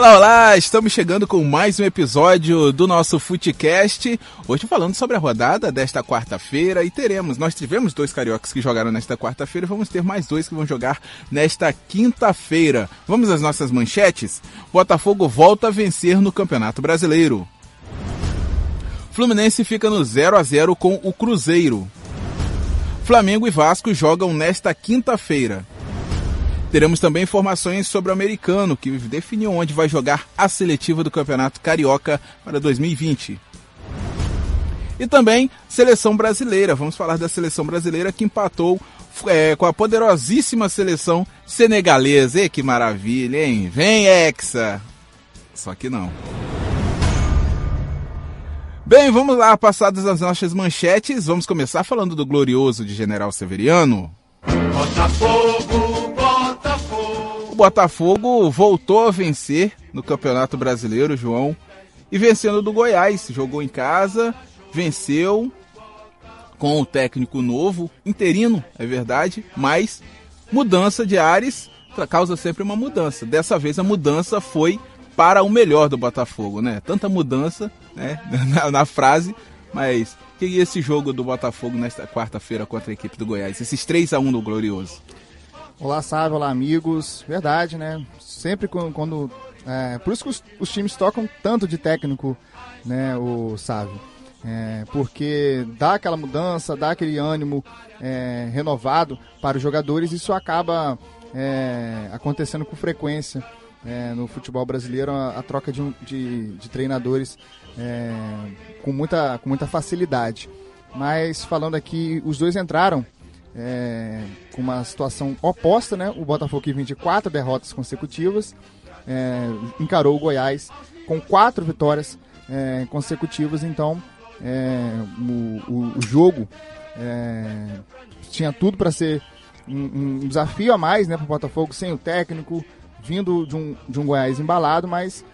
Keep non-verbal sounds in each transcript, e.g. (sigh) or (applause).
Olá, olá! Estamos chegando com mais um episódio do nosso Footcast. Hoje falando sobre a rodada desta quarta-feira e teremos, nós tivemos dois cariocas que jogaram nesta quarta-feira e vamos ter mais dois que vão jogar nesta quinta-feira. Vamos às nossas manchetes? Botafogo volta a vencer no Campeonato Brasileiro. Fluminense fica no 0 a 0 com o Cruzeiro. Flamengo e Vasco jogam nesta quinta-feira. Teremos também informações sobre o americano, que definiu onde vai jogar a seletiva do Campeonato Carioca para 2020. E também seleção brasileira. Vamos falar da seleção brasileira que empatou é, com a poderosíssima seleção senegalesa. E que maravilha, hein? Vem, Hexa! Só que não. Bem, vamos lá, passadas as nossas manchetes, vamos começar falando do glorioso de General Severiano. Botafogo, Botafogo. Voltou a vencer no Campeonato Brasileiro, João, e vencendo do Goiás. Jogou em casa, venceu com o técnico novo, interino, é verdade, mas mudança de ares causa sempre uma mudança. Dessa vez a mudança foi para o melhor do Botafogo, né? Tanta mudança, né, (laughs) na, na frase, mas que esse jogo do Botafogo nesta quarta-feira contra a equipe do Goiás, esses 3 a 1 do Glorioso. Olá, Sábio, olá, amigos. Verdade, né? Sempre quando. quando é, por isso que os, os, times tocam tanto de técnico, né, o Sávio. É, porque dá aquela mudança, dá aquele ânimo é, renovado para os jogadores, isso acaba é, acontecendo com frequência é, no futebol brasileiro a, a troca de, de, de treinadores é, com, muita, com muita facilidade. Mas falando aqui, os dois entraram é, com uma situação oposta, né? O Botafogo que 24 derrotas consecutivas é, encarou o Goiás com quatro vitórias é, consecutivas, então é, o, o, o, jogo tinha tudo para ser um, um, desafio a mais né, para o Botafogo sem o técnico, vindo de um, de um Goiás embalado, mas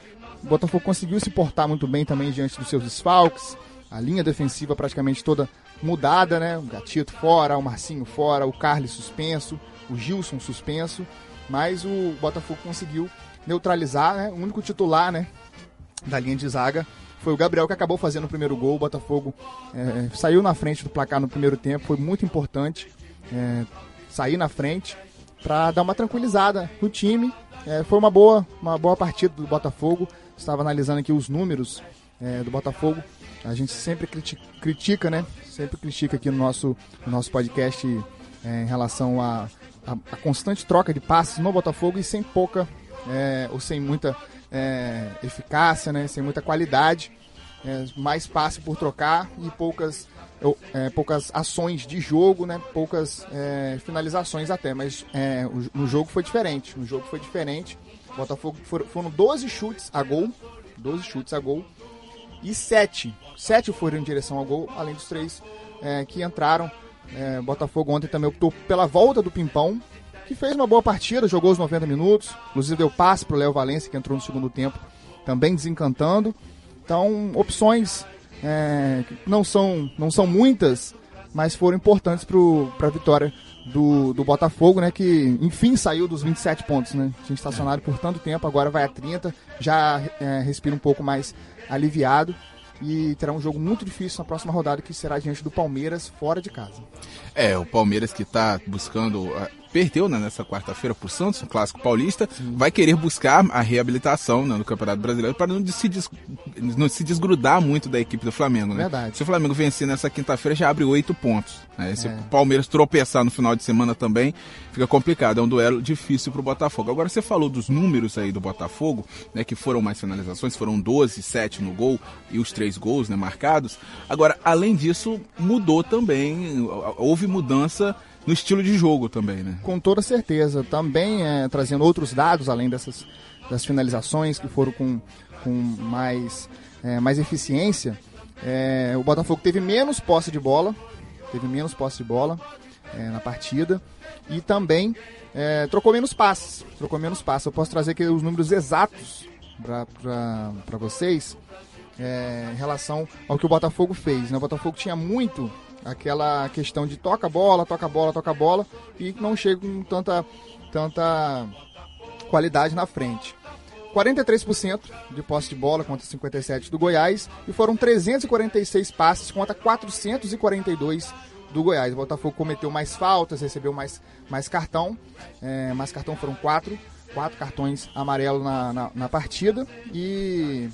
o Botafogo conseguiu se portar muito bem também diante dos seus desfalques. A linha defensiva praticamente toda mudada, né? O Gatito fora, o Marcinho fora, o Carlos suspenso, o Gilson suspenso. Mas o Botafogo conseguiu neutralizar, né? O único titular, né? Da linha de zaga foi o Gabriel que acabou fazendo o primeiro gol. O Botafogo é, saiu na frente do placar no primeiro tempo, foi muito importante é, sair na frente para dar uma tranquilizada no time é, foi uma boa, uma boa partida do Botafogo. Estava analisando aqui os números é, do Botafogo. A gente sempre critica, né? Sempre critica aqui no nosso, no nosso podcast é, em relação a, a, a, constante troca de passes no Botafogo e sem pouca é, ou sem muita é, eficácia, né? Sem muita qualidade. É, mais passe por trocar e poucas é, poucas ações de jogo, né? Poucas é, finalizações até, mas é, o, no jogo foi diferente. No jogo foi diferente. Botafogo foram, foram 12 chutes a gol, 12 chutes a gol e 7, 7 foram em direção ao gol, além dos três é, que entraram. É, Botafogo ontem também optou pela volta do Pimpão, que fez uma boa partida, jogou os 90 minutos, inclusive deu passe para o Léo Valência, que entrou no segundo tempo, também desencantando. Então, opções é, não, são, não são muitas, mas foram importantes para a vitória do, do Botafogo, né? Que enfim saiu dos 27 pontos, né? Tinha estacionado por tanto tempo, agora vai a 30, já é, respira um pouco mais aliviado e terá um jogo muito difícil na próxima rodada que será diante do Palmeiras fora de casa. É, o Palmeiras que está buscando perdeu né, nessa quarta-feira para o Santos, um clássico paulista, Sim. vai querer buscar a reabilitação né, no Campeonato Brasileiro para não se, des, não se desgrudar muito da equipe do Flamengo. Né? Verdade. Se o Flamengo vencer nessa quinta-feira, já abre oito pontos. Né? Se é. o Palmeiras tropeçar no final de semana também, fica complicado. É um duelo difícil para o Botafogo. Agora, você falou dos números aí do Botafogo, né, que foram mais finalizações, foram 12, 7 no gol e os três gols né, marcados. Agora, além disso, mudou também, houve mudança no estilo de jogo também, né? Com toda certeza. Também é, trazendo outros dados, além dessas das finalizações que foram com, com mais, é, mais eficiência. É, o Botafogo teve menos posse de bola, teve menos posse de bola é, na partida e também é, trocou menos passes. Trocou menos passes. Eu posso trazer aqui os números exatos para vocês é, em relação ao que o Botafogo fez. Né? O Botafogo tinha muito aquela questão de toca bola, toca bola, toca bola e não chega com tanta, tanta qualidade na frente. 43% de posse de bola contra 57 do Goiás e foram 346 passes contra 442 do Goiás. O Botafogo cometeu mais faltas, recebeu mais, mais cartão, é, mais cartão foram quatro, quatro cartões amarelos na, na, na, partida e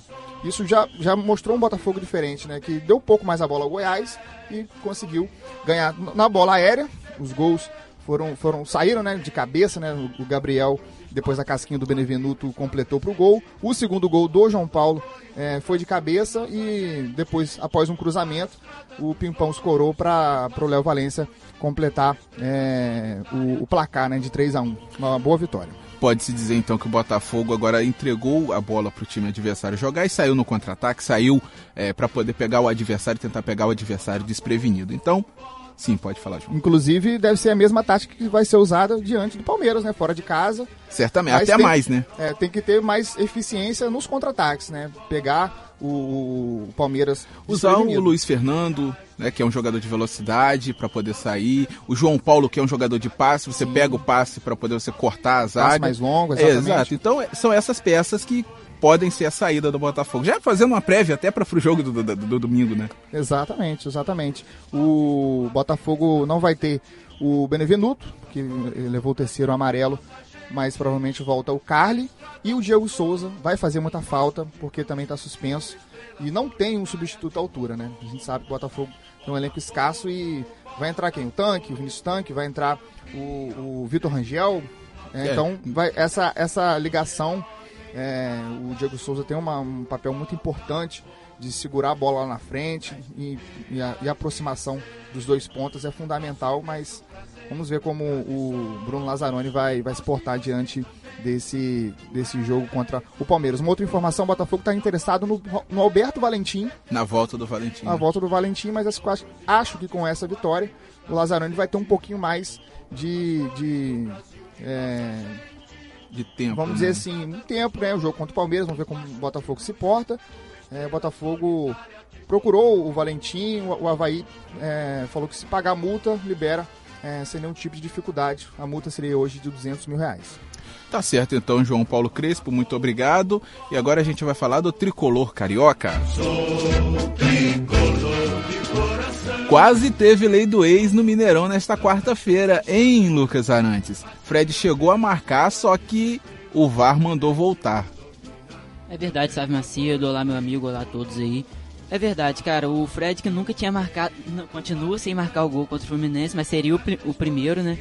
isso já, já mostrou um Botafogo diferente, né? Que deu um pouco mais a bola ao Goiás e conseguiu ganhar na bola aérea. Os gols foram, foram saíram né, de cabeça, né? O Gabriel depois a casquinha do Benevenuto completou para o gol. O segundo gol do João Paulo é, foi de cabeça e depois, após um cruzamento, o Pimpão escorou para o Léo Valência completar é, o, o, placar né, de 3 a 1 Uma boa vitória. Pode-se dizer então que o Botafogo agora entregou a bola para o time adversário jogar e saiu no contra-ataque, saiu é, para poder pegar o adversário e tentar pegar o adversário desprevenido. Então, Sim, pode falar, João. Inclusive, deve ser a mesma tática que vai ser usada diante do Palmeiras, né? Fora de casa. Certamente, Mas até tem, mais, né? É, tem que ter mais eficiência nos contra-ataques, né? Pegar o, o Palmeiras. Usar o Luiz Fernando, né, que é um jogador de velocidade para poder sair. O João Paulo, que é um jogador de passe, você Sim. pega o passe para poder você cortar as áreas. mais longo, exatamente. É, exato. Então, são essas peças que podem ser a saída do Botafogo. Já fazendo uma prévia até para o jogo do, do, do, domingo, né? Exatamente, exatamente. O Botafogo não vai ter o Benevenuto, que levou o terceiro amarelo, mas provavelmente volta o Carly. E o Diego Souza vai fazer muita falta, porque também está suspenso. E não tem um substituto à altura, né? A gente sabe que o Botafogo tem um elenco escasso e vai entrar quem? O Tanque, o Vinícius Tanque, vai entrar o, o Vitor Rangel. É, é. Então, vai, essa, essa ligação é, o Diego Souza tem uma, um papel muito importante de segurar a bola lá na frente e, e, a, e, a, aproximação dos dois pontos é fundamental, mas vamos ver como o Bruno Lazzaroni vai, vai se portar diante desse, desse jogo contra o Palmeiras. Uma outra informação, o Botafogo está interessado no, no, Alberto Valentim. Na volta do Valentim. Na volta do Valentim, mas acho, acho que com essa vitória o Lazzaroni vai ter um pouquinho mais de... de é, de tempo. Vamos né? dizer assim, um tempo, né? O jogo contra o Palmeiras, vamos ver como o Botafogo se porta. É, o Botafogo procurou o Valentim, o, o Havaí é, falou que se pagar a multa, libera é, sem nenhum tipo de dificuldade. A multa seria hoje de 200 mil reais. Tá certo então, João Paulo Crespo, muito obrigado. E agora a gente vai falar do tricolor carioca. Sou tricolor de coração. Quase teve lei do ex no Mineirão nesta quarta-feira, em Lucas Arantes. Fred chegou a marcar, só que o VAR mandou voltar. É verdade, Sávio Macedo, olá meu amigo, olá a todos aí. É verdade, cara, o Fred que nunca tinha marcado, continua sem marcar o gol contra o Fluminense, mas seria o, o primeiro, né?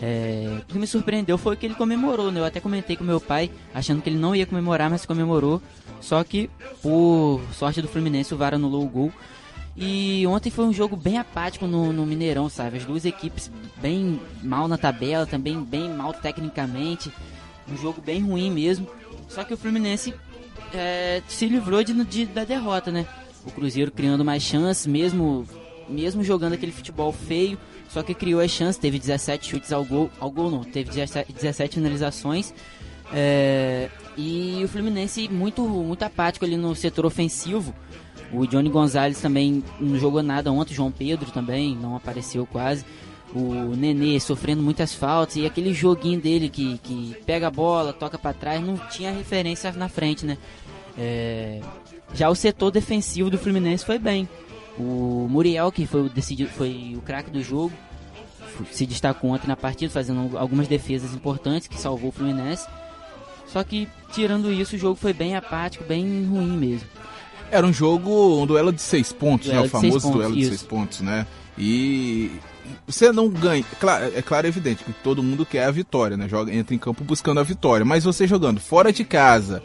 É, o que me surpreendeu foi que ele comemorou, né? Eu até comentei com meu pai, achando que ele não ia comemorar, mas comemorou. Só que, por sorte do Fluminense, o VAR anulou o gol. E ontem foi um jogo bem apático no, no, Mineirão, sabe? As duas equipes bem mal na tabela, também bem mal tecnicamente. Um jogo bem ruim mesmo. Só que o Fluminense é, se livrou de, de, da derrota, né? O Cruzeiro criando mais chances, mesmo, mesmo jogando aquele futebol feio só que criou as chances, teve 17 chutes ao gol, ao gol não, teve 17, 17 finalizações. É, e o Fluminense muito, muito apático ali no setor ofensivo. O Johnny Gonzalez também não jogou nada ontem, João Pedro também não apareceu quase. O Nenê sofrendo muitas faltas e aquele joguinho dele que, que pega a bola, toca para trás, não tinha referência na frente, né? É, já o setor defensivo do Fluminense foi bem. O Muriel, que foi o, decidido, foi o craque do jogo, se destacou ontem na partida, fazendo algumas defesas importantes que salvou o Fluminense. Só que, tirando isso, o jogo foi bem apático, bem ruim mesmo. Era um jogo, um duelo de seis pontos, duelo né? O famoso pontos, duelo isso. de seis pontos, né? E você não ganha. Claro, é claro, é evidente que todo mundo quer a vitória, né? Joga, entra em campo buscando a vitória. Mas você jogando fora de casa,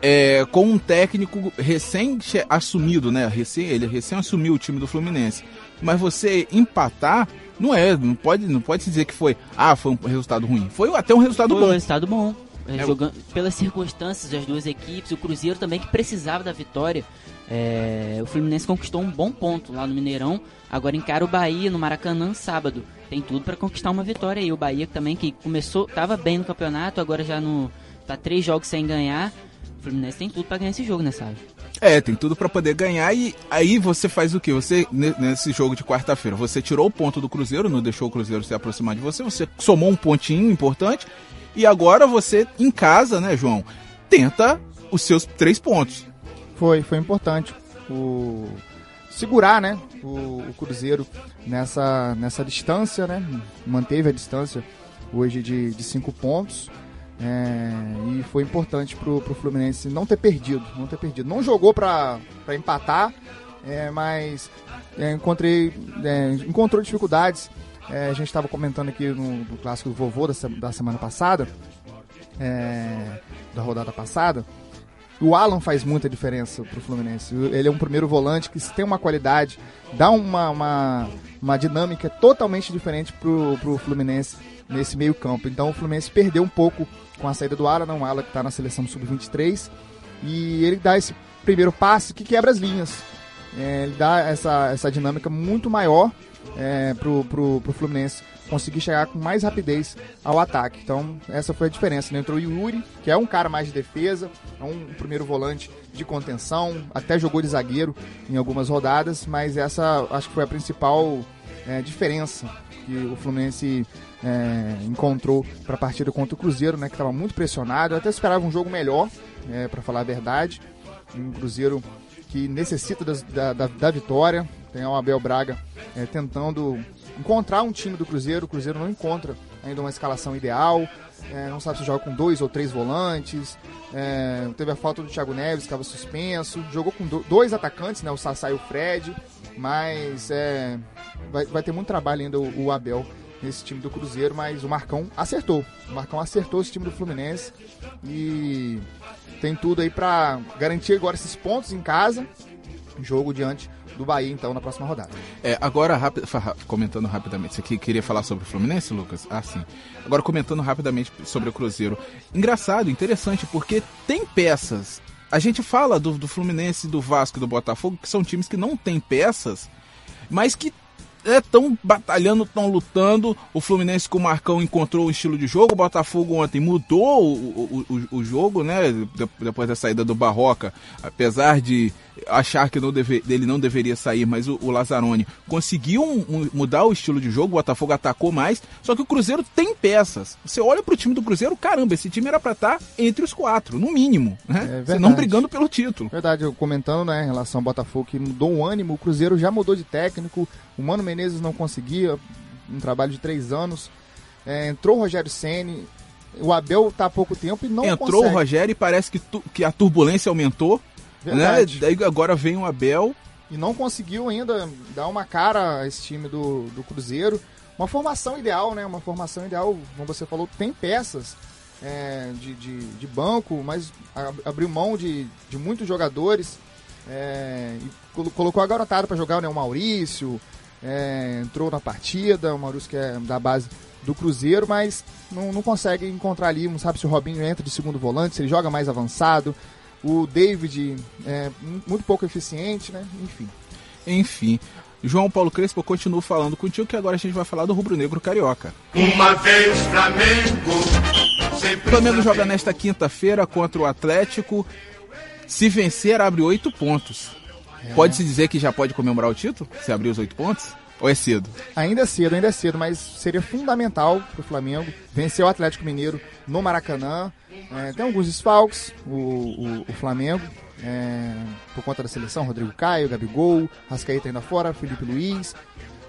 é, com um técnico recém assumido, né? Recém, ele recém assumiu o time do Fluminense. Mas você empatar não é, não pode, não pode dizer que foi, ah, foi um resultado ruim. Foi até um resultado foi bom. um resultado bom. É, jogando, pelas circunstâncias das duas equipes, o Cruzeiro também que precisava da vitória. É, o Fluminense conquistou um bom ponto lá no Mineirão. Agora encara o Bahia no Maracanã sábado. Tem tudo para conquistar uma vitória aí. O Bahia também que começou, estava bem no campeonato, agora já no tá três jogos sem ganhar. Fluminense tem tudo para ganhar esse jogo, né, sabe? É, tem tudo para poder ganhar e aí você faz o que? Você nesse jogo de quarta-feira, você tirou o ponto do Cruzeiro, não deixou o Cruzeiro se aproximar de você, você somou um pontinho importante e agora você em casa, né, João? tenta os seus três pontos. Foi, foi importante. O segurar, né, o, o Cruzeiro nessa, nessa distância, né, manteve a distância hoje de, de cinco pontos. É, e foi importante pro, pro Fluminense não ter perdido, não ter perdido. Não jogou para empatar, é, mas é, encontrei, é, encontrou dificuldades. É, a gente estava comentando aqui no, no clássico do vovô da, da semana passada, é, da rodada passada. O Alan faz muita diferença pro Fluminense. Ele é um primeiro volante que tem uma qualidade, dá uma, uma, uma dinâmica totalmente diferente pro, pro Fluminense nesse meio campo. Então o Fluminense perdeu um pouco com a saída do Alan, não o Alan que está na seleção sub-23. E ele dá esse primeiro passe que quebra as linhas. É, ele dá essa, essa dinâmica muito maior é, pro, pro, pro Fluminense conseguir chegar com mais rapidez ao ataque. Então, essa foi a diferença. Né? Entrou o Yuri, que é um cara mais de defesa, é um primeiro volante de contenção, até jogou de zagueiro em algumas rodadas, mas essa acho que foi a principal é, diferença que o Fluminense é, encontrou para a partida contra o Cruzeiro, né, que estava muito pressionado. Eu até esperava um jogo melhor, é, para falar a verdade. Um Cruzeiro que necessita da, da, da vitória. Tem o Abel Braga é, tentando encontrar um time do Cruzeiro. O Cruzeiro não encontra ainda uma escalação ideal. é, não sabe se joga com dois ou três volantes. é, teve a falta do Thiago Neves, que estava suspenso. Jogou com do- dois atacantes, né, o Sassá e o Fred. Mas é, vai, vai ter muito trabalho ainda o, o Abel nesse time do Cruzeiro. Mas o Marcão acertou. O Marcão acertou esse time do Fluminense. E tem tudo aí pra garantir agora esses pontos em casa. Jogo diante do Bahia, então, na próxima rodada. É, agora, rápido, comentando rapidamente, você que queria falar sobre o Fluminense, Lucas? Ah, sim. Agora, comentando rapidamente sobre o Cruzeiro. Engraçado, interessante, porque tem peças. A gente fala do, do Fluminense, do Vasco do Botafogo, que são times que não têm peças, mas que estão batalhando, estão lutando. O Fluminense com o Marcão encontrou o estilo de jogo. O Botafogo ontem mudou o, o, o, o jogo, né? De- Depois da saída do Barroca, apesar de achar que não deve, ele não deveria sair, mas o, o Lazzaroni conseguiu um- um- mudar o estilo de jogo. O Botafogo atacou mais. Só que o Cruzeiro tem peças. Você olha pro time do Cruzeiro, caramba, esse time era pra estar entre os quatro, no mínimo, né? É não brigando pelo título. Verdade, eu comentando, né, em relação ao Botafogo, que mudou o ânimo, o Cruzeiro já mudou de técnico, o Mano Menezes não conseguia, um trabalho de três anos. É, entrou o Rogério Ceni, o Abel tá há pouco tempo e não Entrou consegue. o Rogério e parece que, tu- que a turbulência aumentou. Verdade. Né? Daí agora vem o Abel. e não conseguiu ainda dar uma cara a esse time do, do Cruzeiro. Uma formação ideal, né? Uma formação ideal, como você falou, tem peças é, de, de, de banco, mas abriu mão de, de muitos jogadores é, e colo- colocou a garotada para jogar, né? O Maurício é, entrou na partida, o Maurício que é da base do Cruzeiro, mas não, não consegue encontrar ali, não sabe se o Robinho entra de segundo volante, se ele joga mais avançado. O David é muito pouco eficiente, né? Enfim. Enfim. João Paulo Crespo, eu continuo falando contigo que agora a gente vai falar do Rubro Negro Carioca. Uma vez Flamengo, sempre O Flamengo joga nesta quinta-feira contra o Atlético. Se vencer, abre oito pontos. Pode-se dizer que já pode comemorar o título? Se abrir os oito pontos? Ou é cedo? Ainda é cedo, ainda é cedo, mas seria fundamental para o Flamengo vencer o Atlético Mineiro no Maracanã. É, tem alguns desfalques, o, o, o Flamengo, é, por conta da seleção, Rodrigo Caio, Gabigol, Rascaeta ainda fora, Felipe Luiz.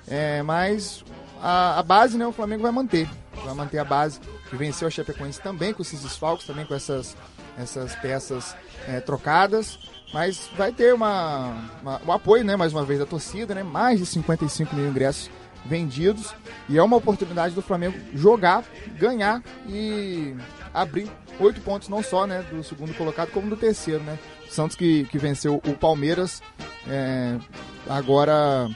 É, mas a, a base, né, o Flamengo vai manter. Vai manter a base, que venceu a Chapecoense também com esses desfalques, também com essas, essas peças é, trocadas. Mas vai ter uma, uma- o apoio, né, mais uma vez, da torcida, né? Mais de 55 mil ingressos vendidos. E é uma oportunidade do Flamengo jogar, ganhar e abrir oito pontos, não só né, do segundo colocado, como do terceiro, né? Santos que, que venceu o Palmeiras, é, agora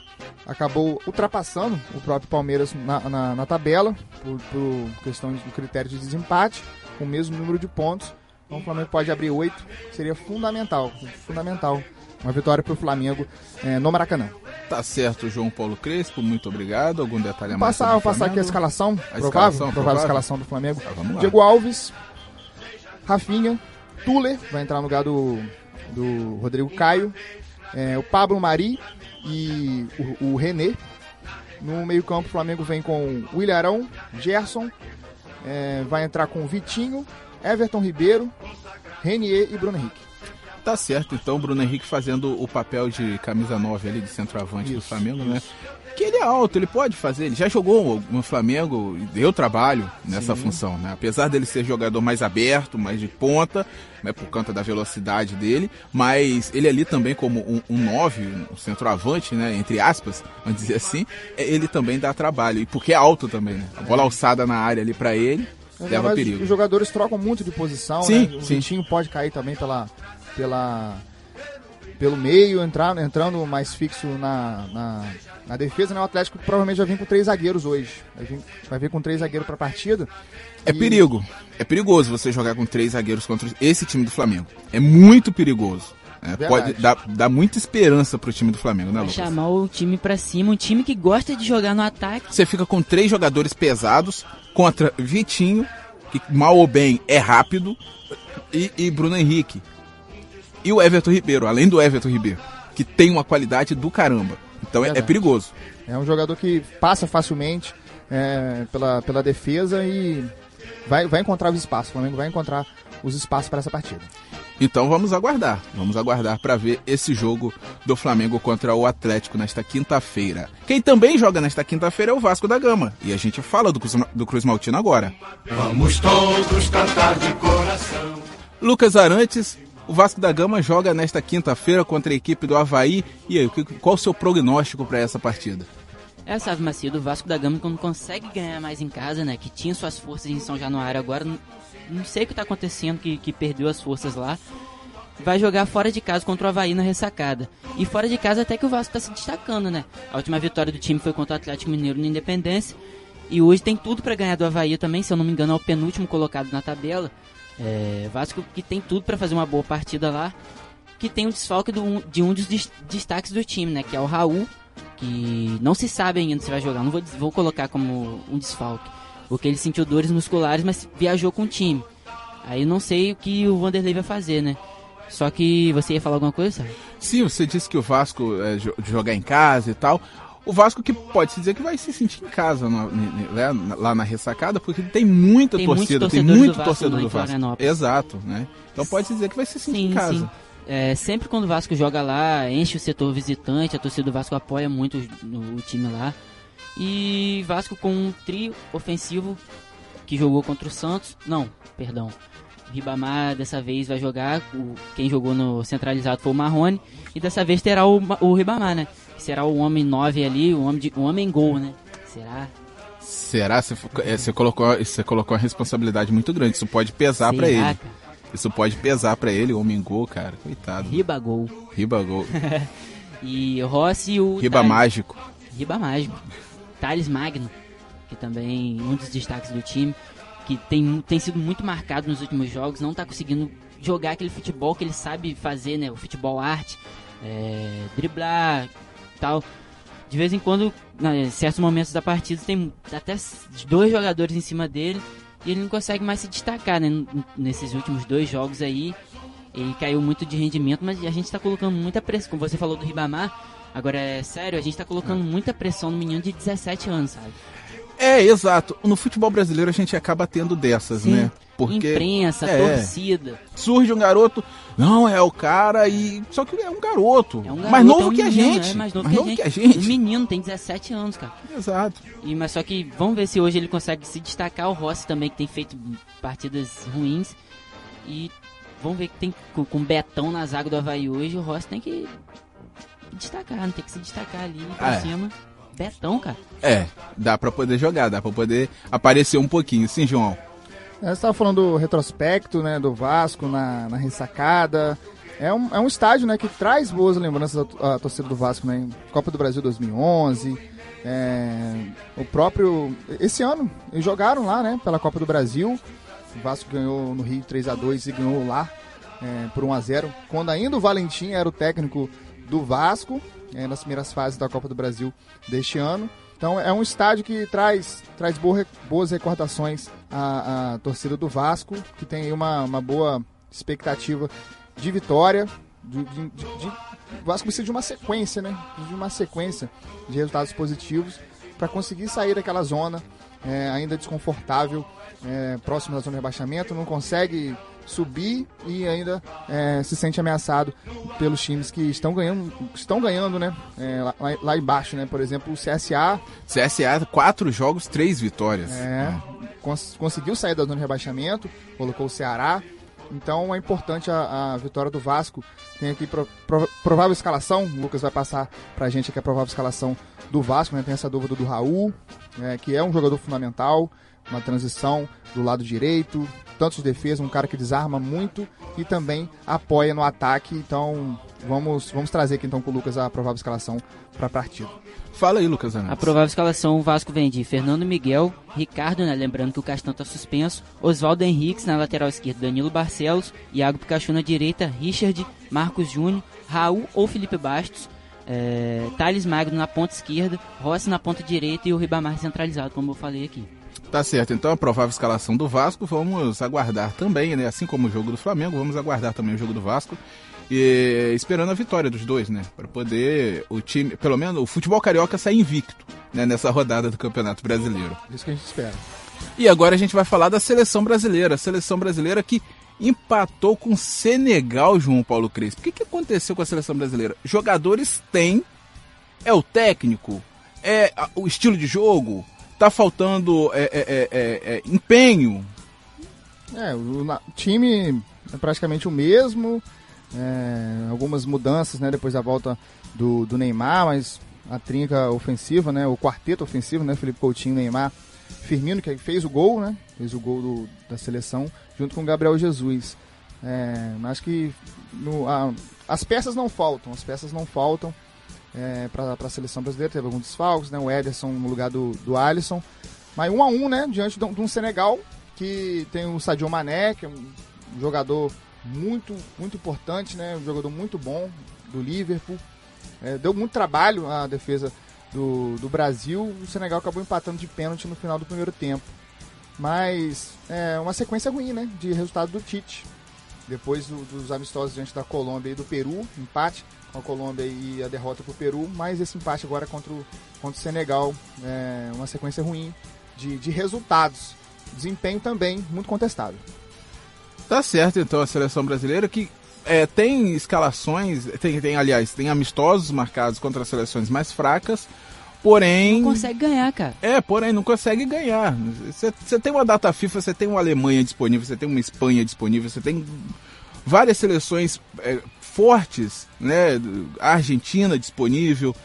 acabou ultrapassando o próprio Palmeiras na, na, na tabela, por, por questão do critério de desempate, com o mesmo número de pontos. Então o Flamengo pode abrir oito, seria fundamental, fundamental. Uma vitória para o Flamengo é, no Maracanã. Tá certo, João Paulo Crespo, muito obrigado. Algum detalhe Vou mais? passar, vou passar aqui a escalação, A provável, escalação, provável escalação do Flamengo. Ah. Diego Alves, Rafinha, Tuller, vai entrar no lugar do, do Rodrigo Caio, é, o Pablo Mari e o, o René. No meio campo o Flamengo vem com o Ilharão, Gerson, é, vai entrar com o Vitinho, Everton Ribeiro, Renier e Bruno Henrique. Tá certo, então o Bruno Henrique fazendo o papel de camisa 9 ali de centroavante do Isso, Flamengo, né? Que ele é alto, ele pode fazer, ele já jogou no Flamengo e deu trabalho nessa função, né? Apesar dele ser jogador mais aberto, mais de ponta, né, por conta da velocidade dele, mas ele ali também como um, um 9, um centroavante, né, entre aspas, vamos dizer assim, é- ele também dá trabalho, e porque é alto também, né? A bola alçada na área ali pra ele, leva Mas perigo. Os jogadores trocam muito de posição, Sim, né? O sim. Vitinho pode cair também pela, pela, pelo meio, entrar, entrando mais fixo na, na, na defesa, né? O Atlético provavelmente vai vir com três zagueiros hoje. Vai vir, vai vir com três zagueiros pra partida. É E- perigo. É perigoso você jogar com três zagueiros contra esse time do Flamengo. É muito perigoso. É, pode dar, dar muita esperança pro time do Flamengo, né, Lucas? chamar o time pra cima, um time que gosta de jogar no ataque. Você fica com três jogadores pesados contra Vitinho, que mal ou bem é rápido, e, e Bruno Henrique. E o Everton Ribeiro, além do Everton Ribeiro, que tem uma qualidade do caramba. Então é, é perigoso. É um jogador que passa facilmente é, pela, pela defesa e vai, vai encontrar os espaços. O Flamengo vai encontrar os espaços para essa partida. Então vamos aguardar. Vamos aguardar para ver esse jogo do Flamengo contra o Atlético nesta quinta-feira. Quem também joga nesta quinta-feira é o Vasco da Gama. E a gente fala do Cruz, do Cruz Maltino agora. Vamos todos cantar de coração. Lucas Arantes, o Vasco da Gama joga nesta quinta-feira contra a equipe do Havaí. E aí, qual o seu prognóstico para essa partida? É, sabe, Macio, do Vasco da Gama, quando consegue ganhar mais em casa, né? Que tinha suas forças em São Januário, agora não, sei o que tá acontecendo, que, que perdeu as forças lá. Vai jogar fora de casa contra o Havaí na ressacada. E fora de casa até que o Vasco tá se destacando, né? A última vitória do time foi contra o Atlético Mineiro na Independência. E hoje tem tudo pra ganhar do Havaí também, se eu não me engano, é o penúltimo colocado na tabela. É, Vasco que tem tudo pra fazer uma boa partida lá. Que tem o desfalque do- de um dos des- destaques do time, né? Que é o Raul, que não se sabe ainda se vai jogar. Não vou, vou colocar como um desfalque. Porque ele sentiu dores musculares, mas viajou com o time. Aí eu não sei o que o Vanderlei vai fazer, né? Só que você ia falar alguma coisa? Sim, você disse que o Vasco é, jo- jogar em casa e tal. O Vasco que pode se dizer que vai se sentir em casa na- né, lá na ressacada, porque tem muita Tem torcida, tem muito do torcedor em do Vasco. Exato, né? Então pode se dizer que vai se sentir em Sim, casa. sim. É, sempre quando o Vasco joga lá, enche o setor visitante, a torcida do Vasco apoia muito o, o time lá. E Vasco com um trio ofensivo que jogou contra o Santos. Não, perdão. O Ribamar dessa vez vai jogar. O, quem jogou no centralizado foi o Marrone. E dessa vez terá o, o Ribamar, né? Será o homem 9 ali, o homem, de, o homem gol, né? Será? Será? Você, é, você colocou, você colocou uma responsabilidade muito grande. Isso pode pesar pra Será, ele. cara? Isso pode pesar pra ele, o homem gol, cara. Coitado. Ribagol. Riba gol. (laughs) E Rossi e o. Riba Thales. mágico. Riba Mágico. Thales Magno, que também um dos destaques do time, que tem, tem sido muito marcado nos últimos jogos, não tá conseguindo jogar aquele futebol que ele sabe fazer, né? O futebol arte, é, driblar tal. De vez em quando, em certos momentos da partida, tem até dois jogadores em cima dele e ele não consegue mais se destacar, né? Nesses últimos dois jogos aí, ele caiu muito de rendimento, mas a gente tá colocando muita pressão. Como você falou do Ribamar, agora é sério, a gente tá colocando muita pressão no menino de 17 anos, sabe? É, exato. No futebol brasileiro a gente acaba tendo dessas, Sim. né? Porque Imprensa, é. torcida. surge um garoto, não é o cara e só que é um garoto, É um garoto, mais novo é um que a menino, gente, É mais novo, mais que, novo a que a gente. Um menino tem 17 anos, cara. Exato. E, mas só que vamos ver se hoje ele consegue se destacar. O Rossi também, que tem feito partidas ruins. E vamos ver que tem com, com Betão na zaga do Havaí hoje. O Rossi tem que destacar, não tem que se destacar ali pra Ah, é. Betão, cara. É, dá pra poder jogar, dá pra poder aparecer um pouquinho, sim, João. É, Você estava falando do retrospecto, né, do Vasco na, na ressacada. É um, é um estádio, né, que traz boas lembranças à, à torcida do Vasco, né? Copa do Brasil 2011, é, o próprio... Esse ano, eles jogaram lá, né, pela Copa do Brasil. O Vasco ganhou no Rio 3 a 2 e ganhou lá é, por 1 a 0 Quando ainda o Valentim era o técnico do Vasco, é, nas primeiras fases da Copa do Brasil deste ano. Então é um estádio que traz, traz boa- boas recordações à, à torcida do Vasco, que tem uma, uma boa expectativa de vitória. De, de- de- o Vasco precisa de uma sequência, né? De uma sequência de resultados positivos para conseguir sair daquela zona é, ainda desconfortável, é, próximo da zona de rebaixamento. Não consegue subir e ainda é, se sente ameaçado pelos times que estão ganhando, estão ganhando, né? É, lá, lá, embaixo, né? Por exemplo, o CSA. CSA, quatro jogos, três vitórias. É, cons conseguiu sair da zona de rebaixamento, colocou o Ceará. Então é importante a, a vitória do Vasco. Tem aqui pro, pro, provável escalação. O Lucas vai passar pra gente aqui a provável escalação do Vasco. Né? Tem essa dúvida do Raul, é, que é um jogador fundamental na transição do lado direito, tanto de defesa, um cara que desarma muito e também apoia no ataque. Então vamos, vamos trazer aqui então com o Lucas a provável escalação para a partida. Fala aí, Lucas Anantes. A provável escalação, o Vasco vem de Fernando Miguel, Ricardo, né, lembrando que o Castão está suspenso, Oswaldo Henriques na lateral esquerda, Danilo Barcelos, Iago Pikachu na direita, Richard, Marcos Júnior, Raul ou Felipe Bastos, é, Thales Magno na ponta esquerda, Rossi na ponta direita e o Ribamar centralizado, como eu falei aqui. Tá certo, então a provável escalação do Vasco, vamos aguardar também, né? Assim como o jogo do Flamengo, vamos aguardar também o jogo do Vasco e esperando a vitória dos dois, né? Para poder o time, pelo menos o futebol carioca sair invicto, né? Nessa rodada do Campeonato Brasileiro. Isso que a gente espera. E agora a gente vai falar da seleção brasileira, a seleção brasileira que empatou com Senegal, João Paulo Crespo. O que, que aconteceu com a seleção brasileira? Jogadores têm, é o técnico, é o estilo de jogo, tá faltando é, é, é, é empenho. É, o time é praticamente o mesmo é, algumas mudanças né, depois da volta do, do Neymar, mas a trinca ofensiva, né, o quarteto ofensivo, né, Felipe Coutinho, Neymar, Firmino, que fez o gol, né, fez o gol do, da seleção, junto com Gabriel Jesus. É, acho que no, a, as peças não faltam, as peças não faltam é, para a seleção brasileira, teve alguns desfalques, né, o Ederson no lugar do, do Alisson, mas um a um, né, diante de um, de um Senegal que tem o Sadio Mané, que é um jogador muito, muito importante, né? Um jogador muito bom do Liverpool. É, deu muito trabalho a defesa do, do Brasil. O Senegal acabou empatando de pênalti no final do primeiro tempo. Mas é uma sequência ruim, né? De resultado do Tite. Depois do, dos amistosos diante da Colômbia e do Peru, empate com a Colômbia e a derrota para o Peru, mas esse empate agora contra o, contra o Senegal é uma sequência ruim de, de resultados. Desempenho também muito contestável. Tá certo, então, a seleção brasileira que é, tem escalações, tem, tem, aliás, tem amistosos marcados contra as seleções mais fracas, porém. Não consegue ganhar, cara. É, porém, não consegue ganhar. Você tem uma data FIFA, você tem uma Alemanha disponível, você tem uma Espanha disponível, você tem várias seleções é, fortes, né? A Argentina disponível.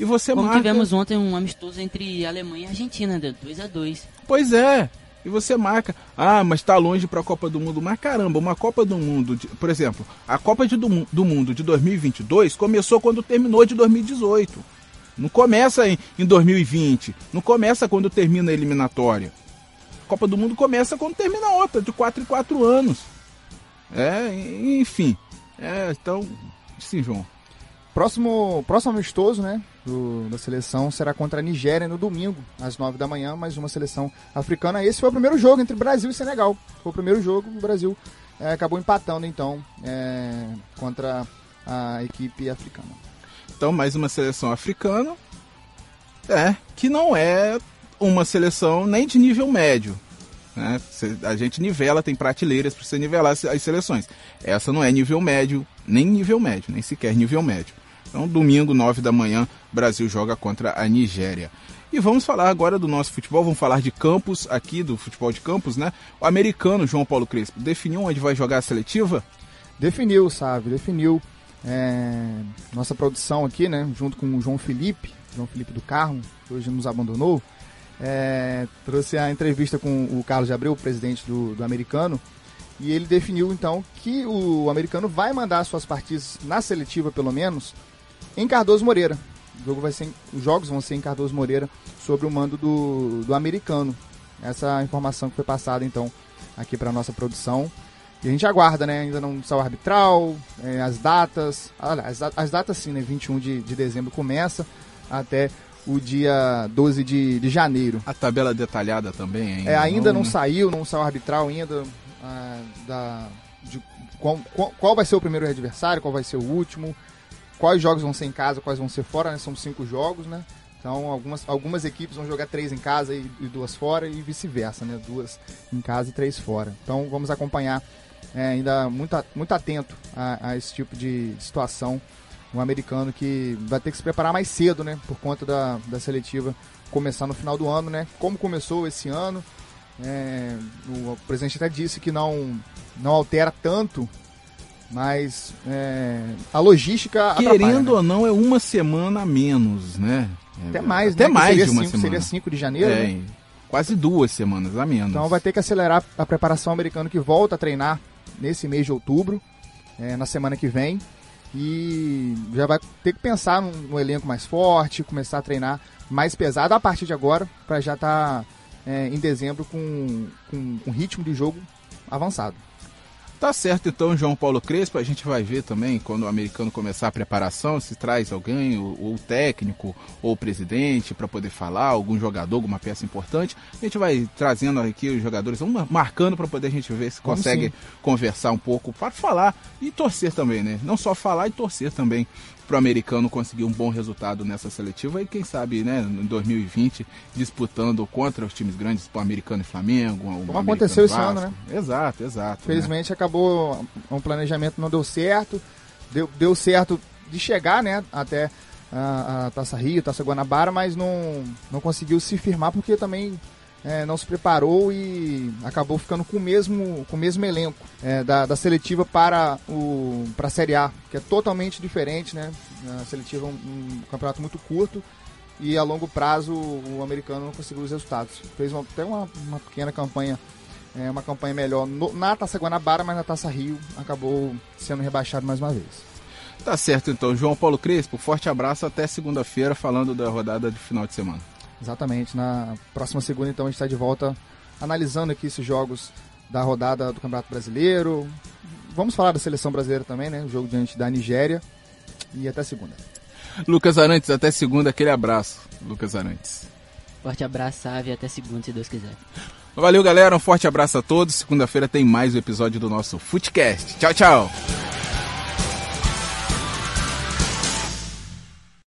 E você Como marca... tivemos ontem um amistoso entre Alemanha e Argentina, 2 a 2 Pois é. E você marca, ah, mas está longe para a Copa do Mundo. Mas caramba, uma Copa do Mundo, de, por exemplo, a Copa de, do, do, Mundo de 2022 começou quando terminou de 2018. Não começa em, em 2020, não começa quando termina a eliminatória. A Copa do Mundo começa quando termina a outra, de 4 em 4 anos. É, enfim. É, então, sim, João. Próximo, próximo amistoso, né, do, da seleção será contra a Nigéria no domingo, às 9 da manhã, mais uma seleção africana. Esse foi o primeiro jogo entre Brasil e Senegal. Foi o primeiro jogo, o Brasil é, acabou empatando, então, é, contra a equipe africana. Então, mais uma seleção africana, é, que não é uma seleção nem de nível médio. Né? A gente nivela, tem prateleiras para você nivelar as seleções. Essa não é nível médio, nem nível médio, nem sequer nível médio. Então, domingo, 9 da manhã, Brasil joga contra a Nigéria. E vamos falar agora do nosso futebol, vamos falar de campos aqui, do futebol de campos, né? O americano João Paulo Crespo definiu onde vai jogar a seletiva? Definiu, sabe? Definiu. É... Nossa produção aqui, né? Junto com o João Felipe, João Felipe do Carmo, que hoje nos abandonou, é... trouxe a entrevista com o Carlos de Abreu, presidente do, do americano, e ele definiu então que o americano vai mandar suas partidas na seletiva, pelo menos, em Cardoso Moreira. O jogo vai ser, os jogos vão ser em Cardoso Moreira sobre o mando do, do americano. Essa é informação que foi passada então aqui para nossa produção. E a gente aguarda, né? Ainda não saiu arbitral, é, as datas. As, as datas sim, né? 21 de, de dezembro começa até o dia 12 de, de janeiro. A tabela detalhada também ainda. É, ainda não, não né? saiu, não saiu arbitral ainda. Ah, da, de, qual, qual, qual vai ser o primeiro adversário, qual vai ser o último quais jogos vão ser em casa, quais vão ser fora, né? São cinco jogos, né? Então algumas, algumas equipes vão jogar três em casa e, e duas fora e vice-versa, né? Duas em casa e três fora. Então vamos acompanhar é, ainda muito, muito atento a, a, esse tipo de situação. Um americano que vai ter que se preparar mais cedo, né? Por conta da, da seletiva começar no final do ano, né? Como começou esse ano. É, o presidente até disse que não, não altera tanto mas é, a logística. Querendo né? ou não, é uma semana a menos, né? Até mais, Até né? mais de uma cinco, semana. Seria 5 de janeiro. É, né? quase duas semanas a menos. Então vai ter que acelerar a preparação americana que volta a treinar nesse mês de outubro, é, na semana que vem. E já vai ter que pensar no, no, elenco mais forte, começar a treinar mais pesado a partir de agora, para já estar tá, é, em dezembro com, com um ritmo de jogo avançado. Tá certo então, João Paulo Crespo. A gente vai ver também quando o americano começar a preparação, se traz alguém, ou o técnico, ou o presidente, para poder falar, algum jogador, alguma peça importante. A gente vai trazendo aqui os jogadores, vamos marcando para poder a gente ver se consegue sim. conversar um pouco, para falar e torcer também, né? Não só falar e torcer também para o americano conseguir um bom resultado nessa seletiva e quem sabe, né, em 2020 disputando contra os times grandes, o americano e Flamengo, o Como aconteceu esse ano, né? Exato, exato. Felizmente né? acabou um planejamento não deu certo, deu, deu certo de chegar, né, até a, a Taça Rio, Taça Guanabara, mas não não conseguiu se firmar porque também é, não se preparou e acabou ficando com o mesmo, com o mesmo elenco é, da, da seletiva para, o, para a Série A, que é totalmente diferente, né? A seletiva é um, um campeonato muito curto e a longo prazo o americano não conseguiu os resultados. Fez uma, até uma, uma pequena campanha, é, uma campanha melhor no, na Taça Guanabara, mas na Taça Rio acabou sendo rebaixado mais uma vez. Tá certo então, João Paulo Crespo, forte abraço até segunda-feira falando da rodada de final de semana. Exatamente. Na próxima segunda, então, a gente está de volta analisando aqui esses jogos da rodada do Campeonato Brasileiro. Vamos falar da seleção brasileira também, né? O jogo diante da Nigéria. E até segunda. Lucas Arantes, até segunda. Aquele abraço, Lucas Arantes. Forte abraço, Sávio. Até segunda, se Deus quiser. Valeu, galera. Um forte abraço a todos. Segunda-feira tem mais um episódio do nosso Footcast. Tchau, tchau.